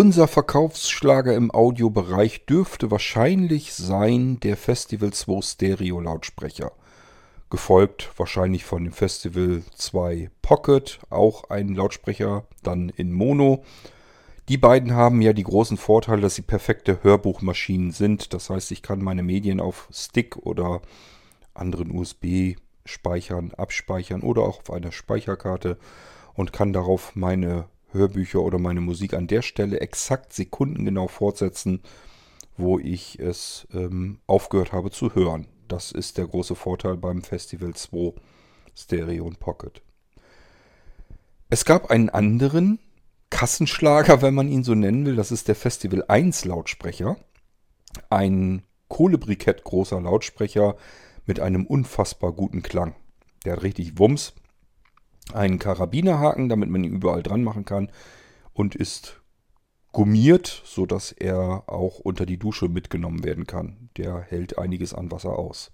Unser Verkaufsschlager im Audiobereich dürfte wahrscheinlich sein der Festival 2 Stereo Lautsprecher. Gefolgt wahrscheinlich von dem Festival 2 Pocket, auch ein Lautsprecher, dann in Mono. Die beiden haben ja die großen Vorteile, dass sie perfekte Hörbuchmaschinen sind. Das heißt, ich kann meine Medien auf Stick oder anderen USB-Speichern abspeichern oder auch auf einer Speicherkarte und kann darauf meine Hörbücher oder meine Musik an der Stelle exakt sekundengenau fortsetzen, wo ich es ähm, aufgehört habe zu hören. Das ist der große Vorteil beim Festival 2 Stereo und Pocket. Es gab einen anderen Kassenschlager, wenn man ihn so nennen will. Das ist der Festival 1 Lautsprecher. Ein Kohlebrikett großer Lautsprecher mit einem unfassbar guten Klang. Der hat richtig Wumms einen Karabinerhaken, damit man ihn überall dran machen kann und ist gummiert, sodass er auch unter die Dusche mitgenommen werden kann. Der hält einiges an Wasser aus.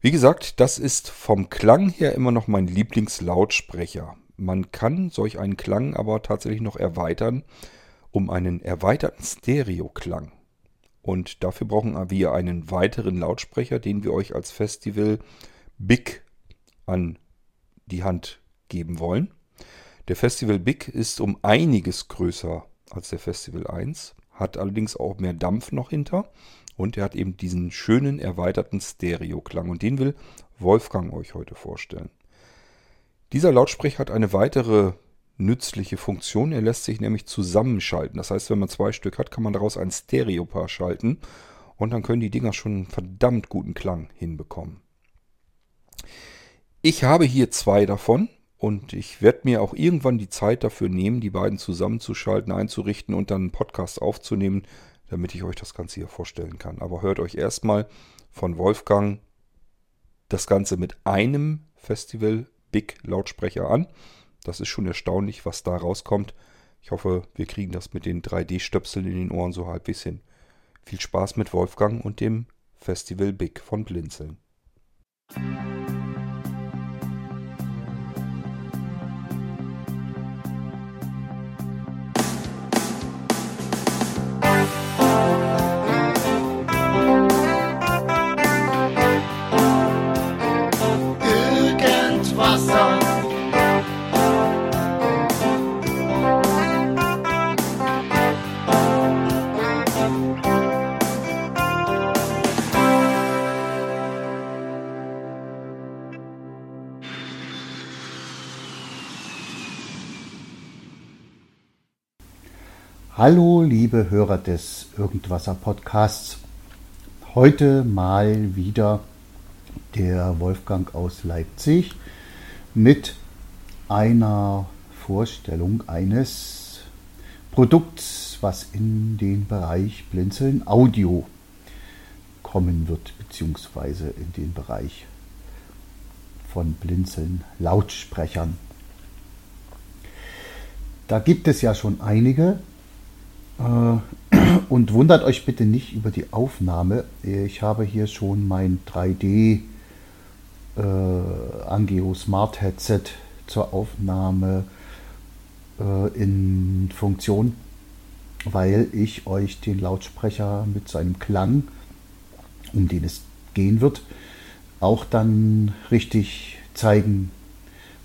Wie gesagt, das ist vom Klang her immer noch mein Lieblingslautsprecher. Man kann solch einen Klang aber tatsächlich noch erweitern um einen erweiterten Stereoklang. Und dafür brauchen wir einen weiteren Lautsprecher, den wir euch als Festival Big an die Hand geben wollen. Der Festival Big ist um einiges größer als der Festival 1, hat allerdings auch mehr Dampf noch hinter und er hat eben diesen schönen erweiterten Stereoklang und den will Wolfgang euch heute vorstellen. Dieser Lautsprecher hat eine weitere nützliche Funktion. Er lässt sich nämlich zusammenschalten. Das heißt, wenn man zwei Stück hat, kann man daraus ein Stereopaar schalten und dann können die Dinger schon einen verdammt guten Klang hinbekommen. Ich habe hier zwei davon und ich werde mir auch irgendwann die Zeit dafür nehmen, die beiden zusammenzuschalten, einzurichten und dann einen Podcast aufzunehmen, damit ich euch das Ganze hier vorstellen kann. Aber hört euch erstmal von Wolfgang das Ganze mit einem Festival Big Lautsprecher an. Das ist schon erstaunlich, was da rauskommt. Ich hoffe, wir kriegen das mit den 3D-Stöpseln in den Ohren so halbwegs hin. Viel Spaß mit Wolfgang und dem Festival Big von Blinzeln. Hallo, liebe Hörer des Irgendwasser Podcasts. Heute mal wieder der Wolfgang aus Leipzig mit einer Vorstellung eines Produkts, was in den Bereich Blinzeln Audio kommen wird, beziehungsweise in den Bereich von Blinzeln Lautsprechern. Da gibt es ja schon einige und wundert euch bitte nicht über die Aufnahme. Ich habe hier schon mein 3D äh, Angeo Smart Headset zur Aufnahme äh, in Funktion, weil ich euch den Lautsprecher mit seinem Klang, um den es gehen wird, auch dann richtig zeigen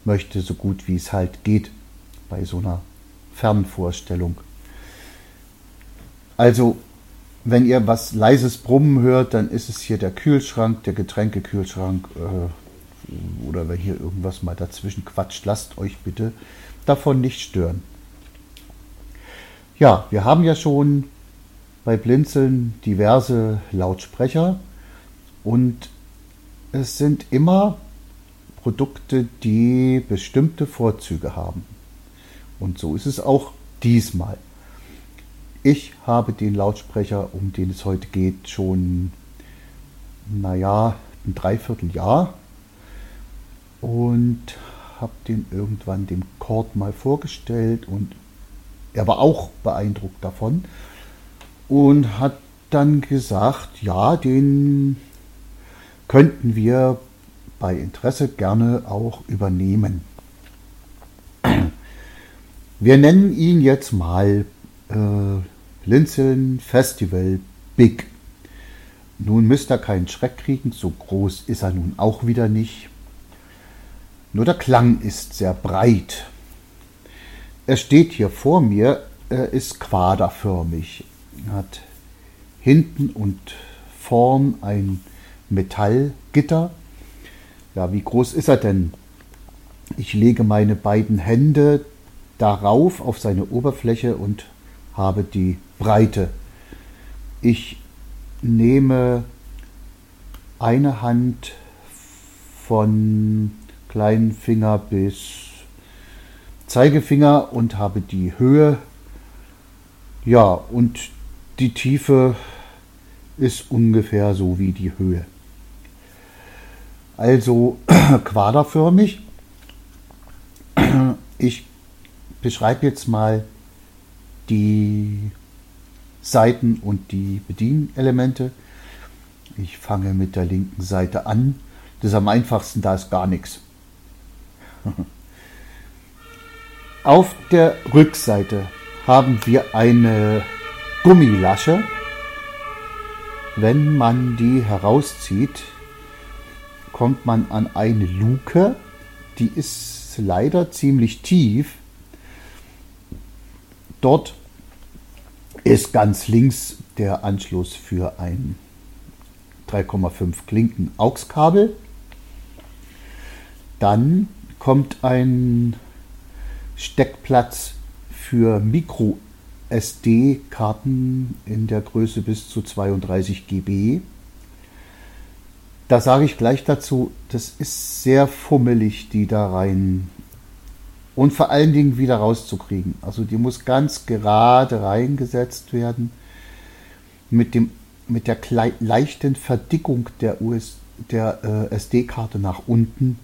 möchte, so gut wie es halt geht bei so einer Fernvorstellung. Also, wenn ihr was leises Brummen hört, dann ist es hier der Kühlschrank, der Getränkekühlschrank äh, oder wenn hier irgendwas mal dazwischen quatscht, lasst euch bitte davon nicht stören. Ja, wir haben ja schon bei Blinzeln diverse Lautsprecher und es sind immer Produkte, die bestimmte Vorzüge haben. Und so ist es auch diesmal. Ich habe den Lautsprecher, um den es heute geht, schon, naja, ein Dreivierteljahr und habe den irgendwann dem Cord mal vorgestellt und er war auch beeindruckt davon und hat dann gesagt, ja, den könnten wir bei Interesse gerne auch übernehmen. Wir nennen ihn jetzt mal äh, Blinzeln Festival Big. Nun müsst ihr keinen Schreck kriegen, so groß ist er nun auch wieder nicht. Nur der Klang ist sehr breit. Er steht hier vor mir, er ist quaderförmig, hat hinten und vorn ein Metallgitter. Ja, wie groß ist er denn? Ich lege meine beiden Hände darauf auf seine Oberfläche und habe die Breite. Ich nehme eine Hand von kleinen Finger bis Zeigefinger und habe die Höhe. Ja, und die Tiefe ist ungefähr so wie die Höhe. Also quaderförmig. Ich beschreibe jetzt mal die Seiten und die Bedienelemente. Ich fange mit der linken Seite an. Das ist am einfachsten, da ist gar nichts. Auf der Rückseite haben wir eine Gummilasche. Wenn man die herauszieht, kommt man an eine Luke. Die ist leider ziemlich tief. Dort ist ganz links der Anschluss für ein 3,5 Klinken AUX-Kabel. Dann kommt ein Steckplatz für Micro SD-Karten in der Größe bis zu 32 GB. Da sage ich gleich dazu, das ist sehr fummelig, die da rein und vor allen Dingen wieder rauszukriegen. Also die muss ganz gerade reingesetzt werden mit, dem, mit der leichten Verdickung der, US, der äh, SD-Karte nach unten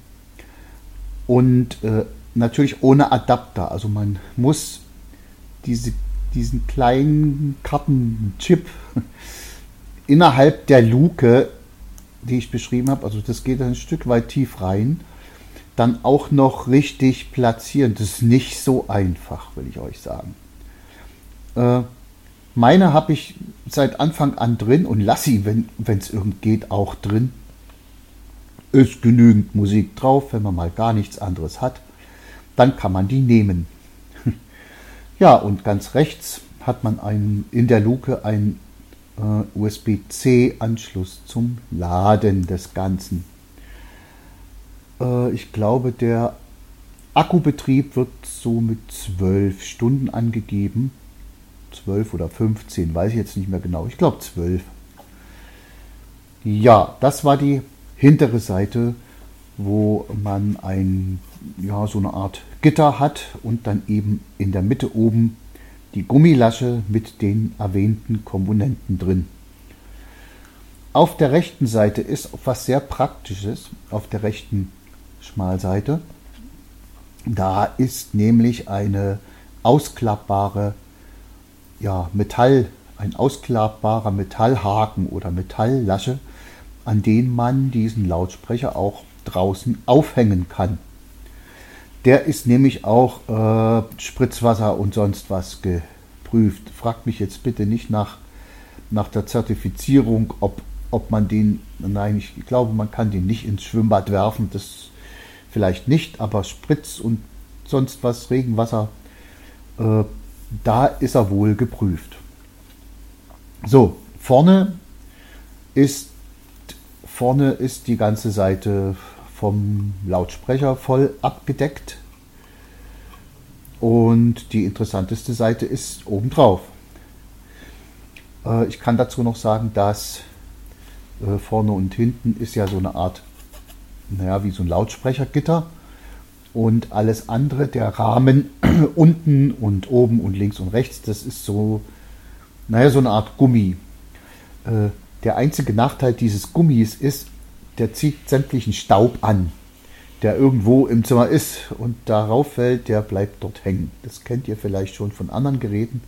und äh, natürlich ohne Adapter. Also man muss diese, diesen kleinen Kartenchip innerhalb der Luke, die ich beschrieben habe, also das geht ein Stück weit tief rein, dann auch noch richtig platzieren. Das ist nicht so einfach, will ich euch sagen. Äh, meine habe ich seit Anfang an drin und lasse sie, wenn es irgend geht, auch drin. Ist genügend Musik drauf, wenn man mal gar nichts anderes hat, dann kann man die nehmen. ja, und ganz rechts hat man einen, in der Luke einen äh, USB-C-Anschluss zum Laden des Ganzen. Äh, ich glaube, der Akkubetrieb wird so mit 12 Stunden angegeben. 12 oder 15, weiß ich jetzt nicht mehr genau. Ich glaube 12. Ja, das war die hintere Seite, wo man ein, ja, so eine Art Gitter hat und dann eben in der Mitte oben die Gummilasche mit den erwähnten Komponenten drin. Auf der rechten Seite ist was sehr Praktisches, auf der rechten Schmalseite. Da ist nämlich eine ausklappbare ja, Metall, ein ausklappbarer Metallhaken oder Metalllasche, an den man diesen Lautsprecher auch draußen aufhängen kann. Der ist nämlich auch äh, Spritzwasser und sonst was geprüft. Fragt mich jetzt bitte nicht nach, nach der Zertifizierung, ob, ob man den, nein, ich glaube, man kann den nicht ins Schwimmbad werfen. Das vielleicht nicht, aber Spritz und sonst was, Regenwasser, äh, da ist er wohl geprüft. So, vorne ist, vorne ist die ganze Seite vom Lautsprecher voll abgedeckt. Und die interessanteste Seite ist obendrauf. Äh, ich kann dazu noch sagen, dass äh, vorne und hinten ist ja so eine Art naja, wie so ein Lautsprechergitter. Und alles andere, der Rahmen unten und oben und links und rechts, das ist so, naja, so eine Art Gummi. Äh, der einzige Nachteil dieses Gummis ist, der zieht sämtlichen Staub an, der irgendwo im Zimmer ist und darauf fällt, der bleibt dort hängen. Das kennt ihr vielleicht schon von anderen Geräten.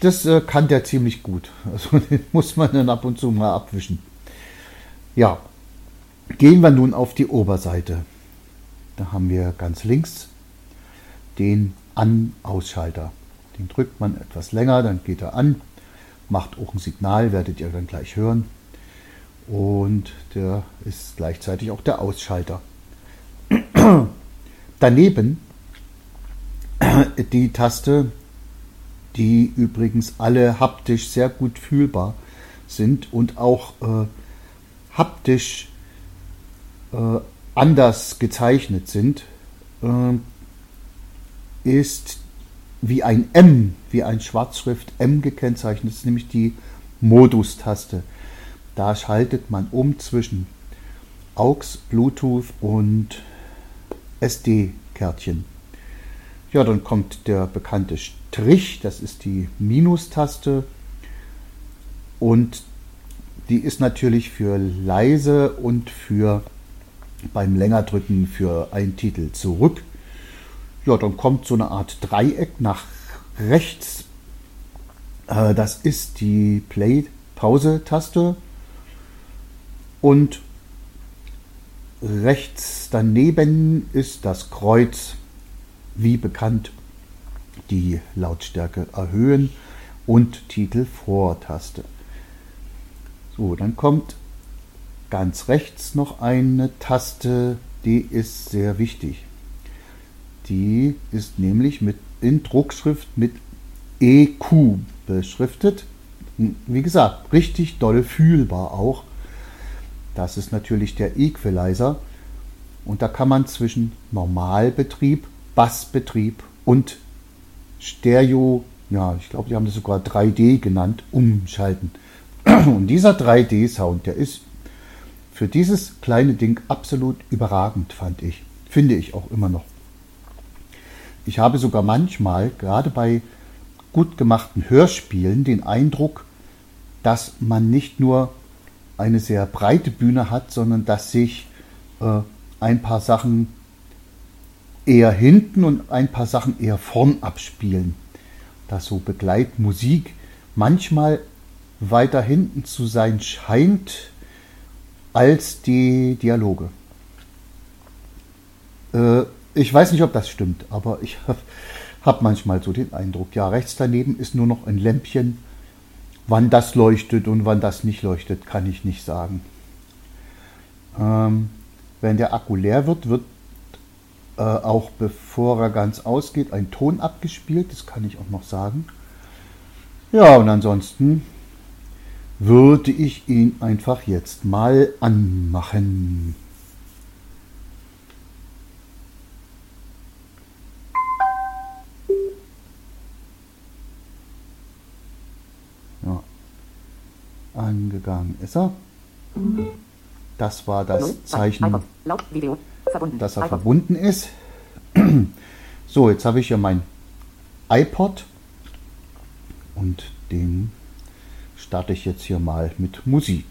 Das äh, kann der ziemlich gut. Also den muss man dann ab und zu mal abwischen. Ja, Gehen wir nun auf die Oberseite. Da haben wir ganz links den An-Ausschalter, Den drückt man etwas länger, dann geht er an, macht auch ein Signal, werdet ihr dann gleich hören. Und der ist gleichzeitig auch der Ausschalter. Daneben die Taste, die übrigens alle haptisch sehr gut fühlbar sind und auch äh, haptisch anders gezeichnet sind, äh, ist wie ein M, wie ein Schwarzschrift M gekennzeichnet, das ist nämlich die Modus-Taste. Da schaltet man um zwischen AUX, Bluetooth und SD-Kärtchen. Ja, dann kommt der bekannte Strich, das ist die Minus-Taste und die ist natürlich für leise und für beim Längerdrücken für einen Titel zurück. Ja, dann kommt so eine Art Dreieck nach rechts. Äh, das ist die Play-Pause-Taste. Und rechts daneben ist das Kreuz, wie bekannt, die Lautstärke erhöhen und Titel Vortaste. So, dann kommt ganz rechts noch eine Taste, die ist sehr wichtig. Die ist nämlich mit in Druckschrift mit EQ beschriftet. Wie gesagt, richtig doll fühlbar auch. Das ist natürlich der Equalizer. Und da kann man zwischen Normalbetrieb, Bassbetrieb und Stereo, ja, ich glaube, die haben das sogar 3D genannt, umschalten. Und dieser 3D-Sound, der ist für dieses kleine Ding absolut überragend, fand ich. Finde ich auch immer noch. Ich habe sogar manchmal, gerade bei gut gemachten Hörspielen, den Eindruck, dass man nicht nur eine sehr breite Bühne hat, sondern dass sich äh, ein paar Sachen eher hinten und ein paar Sachen eher vorn abspielen. Dass so Begleitmusik manchmal weiter hinten zu sein scheint als die Dialoge. Äh, ich weiß nicht, ob das stimmt, aber ich habe hab manchmal so den Eindruck, ja, rechts daneben ist nur noch ein Lämpchen Wann das leuchtet und wann das nicht leuchtet, kann ich nicht sagen. Ähm, wenn der Akku leer wird, wird äh, auch bevor er ganz ausgeht ein Ton abgespielt. Das kann ich auch noch sagen. Ja, und ansonsten würde ich ihn einfach jetzt mal anmachen. Angegangen ist er. Das war das Zeichen, dass er verbunden ist. So, jetzt habe ich hier mein iPod und den starte ich jetzt hier mal mit Musik.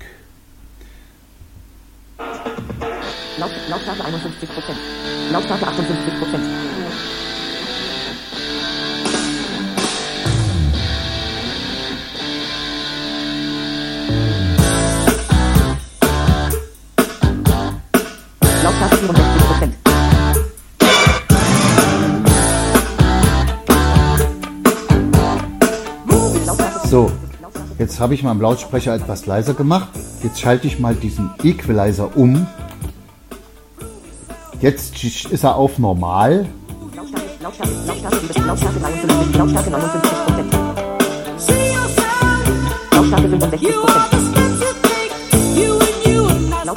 Lautstärke 51%. Lautstärke 58%. So, jetzt habe ich meinen Lautsprecher etwas leiser gemacht. Jetzt schalte ich mal diesen Equalizer um. Jetzt ist er auf normal.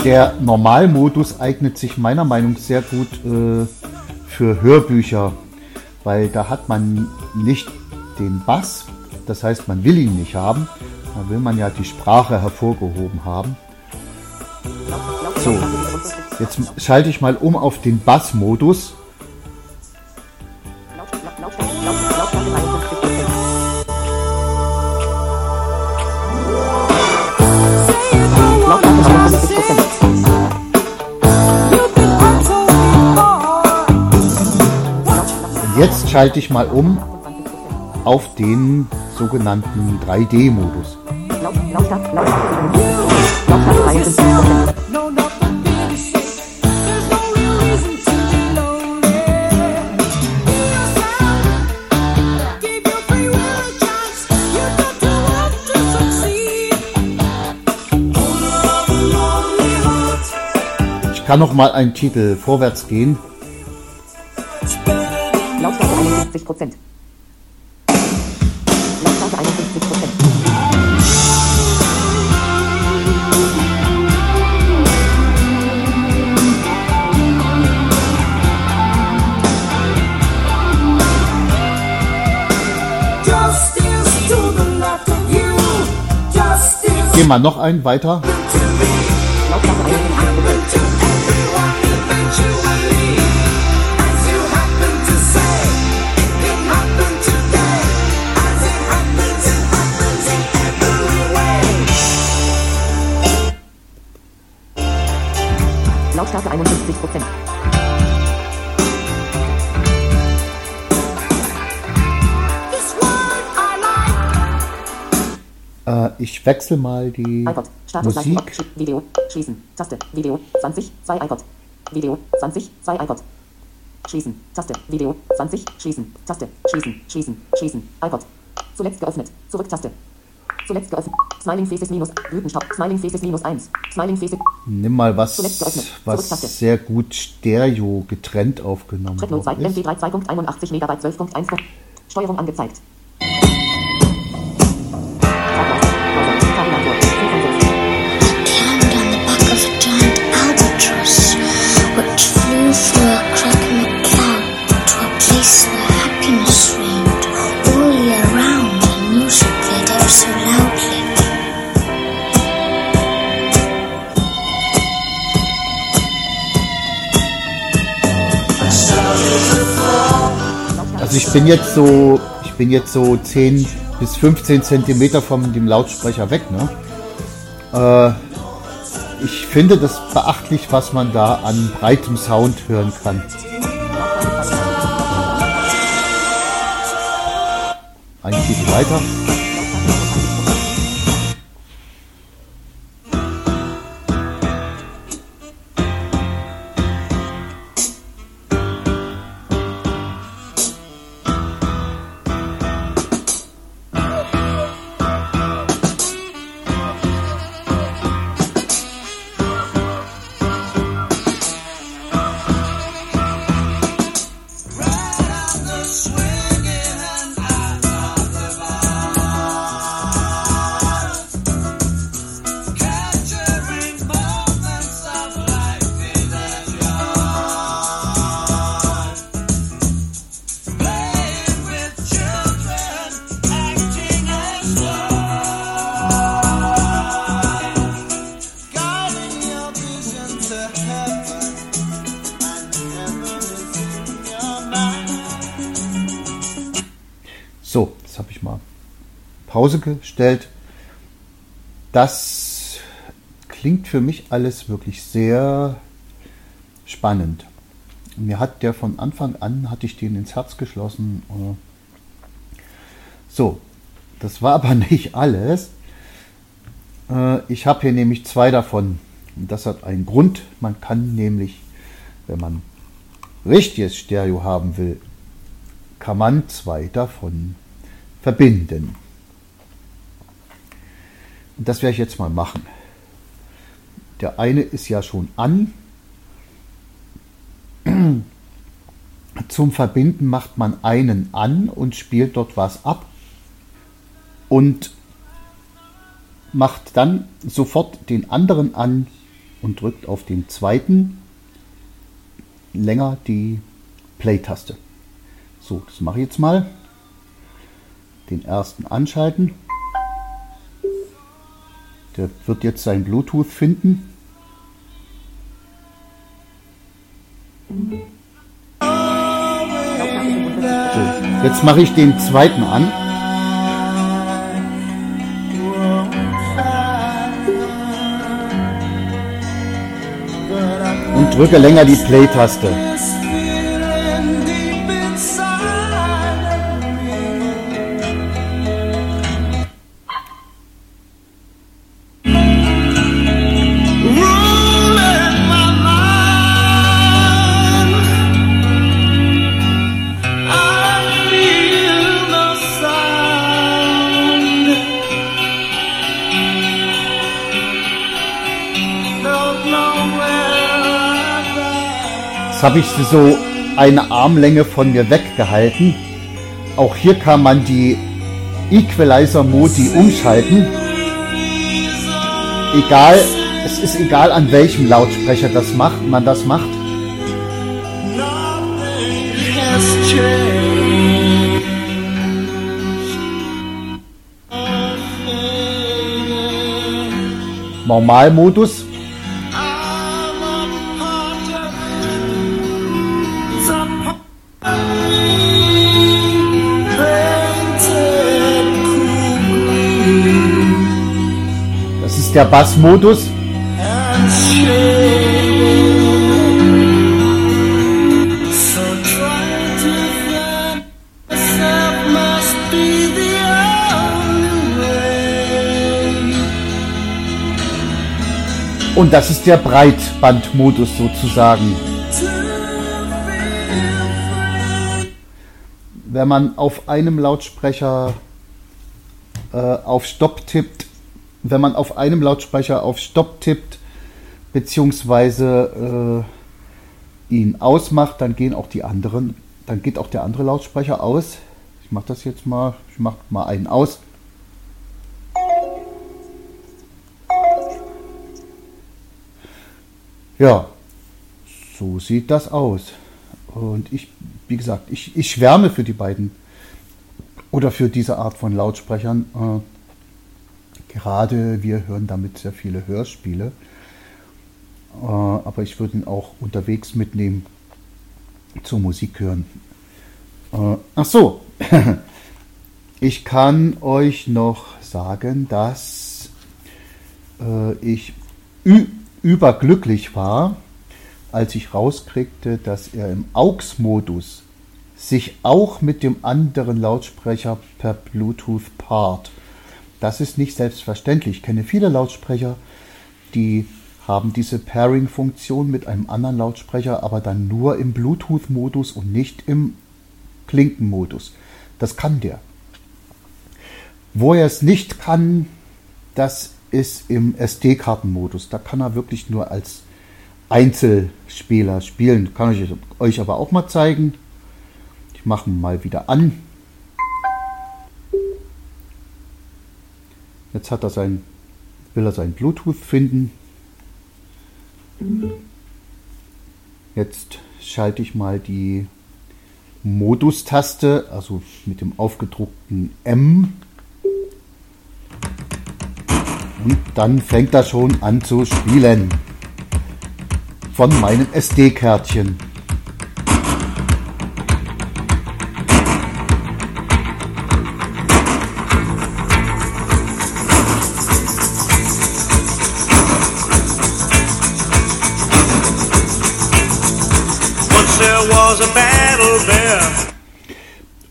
Der Normalmodus eignet sich meiner Meinung nach sehr gut äh, für Hörbücher, weil da hat man nicht den Bass, das heißt, man will ihn nicht haben. Da will man ja die Sprache hervorgehoben haben. So, jetzt schalte ich mal um auf den Bass-Modus. Jetzt schalte ich mal um auf den sogenannten 3D-Modus. Ich kann noch mal einen Titel vorwärts gehen. Lautstärke 71 Prozent. Gehen wir noch einen weiter. Ich wechsle mal die iPod. Status Leistung. Musik. Schli- Video. Schließen. Taste. Video. 20. 2 iPod. Video. 20. 2 iPod. Schließen. Taste. Video. 20. Schließen. Taste. Schließen. Schließen. Schließen. iPod. Zuletzt geöffnet. Zurück-Taste. Zuletzt geöffnet. Smiling Faces minus. Blütenstopp. Smiling Faces minus 1. Smiling Faces. Nimm mal was, Zuletzt geöffnet. was sehr gut stereo getrennt aufgenommen Track 02. worden ist. MP3 2.81 Megabyte 12.1. Steuerung angezeigt. Bin jetzt so, ich bin jetzt so 10 bis 15 Zentimeter von dem Lautsprecher weg, ne? Äh, ich finde das beachtlich, was man da an breitem Sound hören kann. Ein Titel weiter. Jetzt habe ich mal Pause gestellt. Das klingt für mich alles wirklich sehr spannend. Mir hat der von Anfang an, hatte ich den ins Herz geschlossen. äh. So, das war aber nicht alles. Äh, Ich habe hier nämlich zwei davon. Und das hat einen Grund. Man kann nämlich, wenn man richtiges Stereo haben will, kann man zwei davon verbinden. Und das werde ich jetzt mal machen. Der eine ist ja schon an. Zum Verbinden macht man einen an und spielt dort was ab und macht dann sofort den anderen an und drückt auf den zweiten länger die Play-Taste. So, das mache ich jetzt mal. Den ersten anschalten. Der wird jetzt sein Bluetooth finden. So, jetzt mache ich den zweiten an. Und drücke länger die Play-Taste. Jetzt habe ich sie so eine Armlänge von mir weggehalten. Auch hier kann man die Equalizer-Modi umschalten. Egal, es ist egal an welchem Lautsprecher das macht, man das macht. Normalmodus. Ist der Bassmodus. Und das ist der Breitbandmodus sozusagen. Wenn man auf einem Lautsprecher äh, auf Stopp tippt, wenn man auf einem Lautsprecher auf Stopp tippt, beziehungsweise äh, ihn ausmacht, dann gehen auch die anderen, dann geht auch der andere Lautsprecher aus. Ich mache das jetzt mal, ich mache mal einen aus. Ja, so sieht das aus. Und ich, wie gesagt, ich, ich schwärme für die beiden oder für diese Art von Lautsprechern. Äh, gerade wir hören damit sehr viele Hörspiele. Äh, aber ich würde ihn auch unterwegs mitnehmen zur Musik hören. Äh, ach so, ich kann euch noch sagen, dass äh, ich überglücklich war, als ich rauskriegte, dass er im AUX-Modus sich auch mit dem anderen Lautsprecher per Bluetooth paart. Das ist nicht selbstverständlich. Ich kenne viele Lautsprecher, die haben diese Pairing-Funktion mit einem anderen Lautsprecher, aber dann nur im Bluetooth-Modus und nicht im Klinkenmodus. Das kann der. Wo er es nicht kann, das ist im SD-Kartenmodus. Da kann er wirklich nur als Einzelspieler spielen. Kann ich euch aber auch mal zeigen. Ich mache ihn mal wieder an. Jetzt hat er sein, will er sein Bluetooth finden. Jetzt schalte ich mal die Modus-Taste, also mit dem aufgedruckten M. Und dann fängt er schon an zu spielen. Von meinem SD-Kärtchen.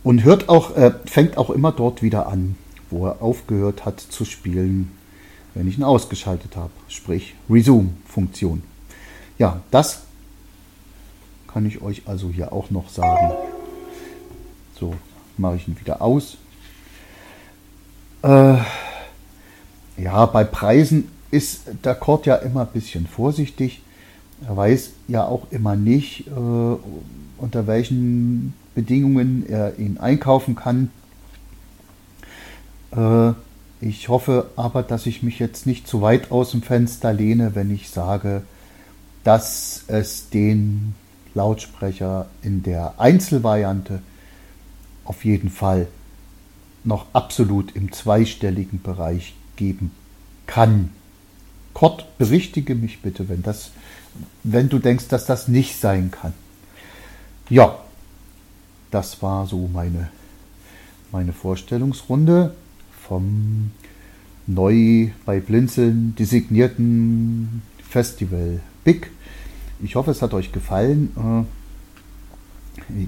Und hört auch, äh, fängt auch immer dort wieder an, wo er aufgehört hat zu spielen, wenn ich ihn ausgeschaltet habe. Sprich, Resume-Funktion. Ja, das kann ich euch also hier auch noch sagen. So, mache ich ihn wieder aus. Äh, ja, bei Preisen ist der Kord ja immer ein bisschen vorsichtig. Er weiß ja auch immer nicht, äh, unter welchen Bedingungen er ihn einkaufen kann. Äh, ich hoffe aber, dass ich mich jetzt nicht zu weit aus dem Fenster lehne, wenn ich sage, dass es den Lautsprecher in der Einzelvariante auf jeden Fall noch absolut im zweistelligen Bereich geben kann. Kurt, berichtige mich bitte, wenn das, wenn du denkst, dass das nicht sein kann. Ja, das war so meine, meine Vorstellungsrunde vom neu bei Blinzeln designierten Festival Big. Ich hoffe, es hat euch gefallen. Äh,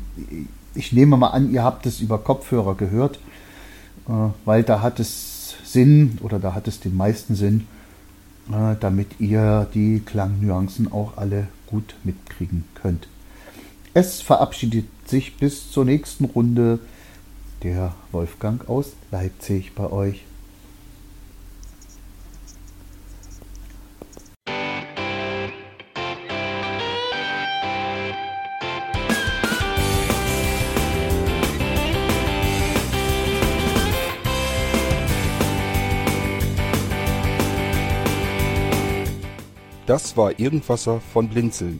Ich nehme mal an, ihr habt es über Kopfhörer gehört, äh, weil da hat es Sinn oder da hat es den meisten Sinn, äh, damit ihr die Klangnuancen auch alle gut mitkriegen könnt. Es verabschiedet sich bis zur nächsten Runde der Wolfgang aus Leipzig bei euch. Das war Irgendwasser von Blinzeln.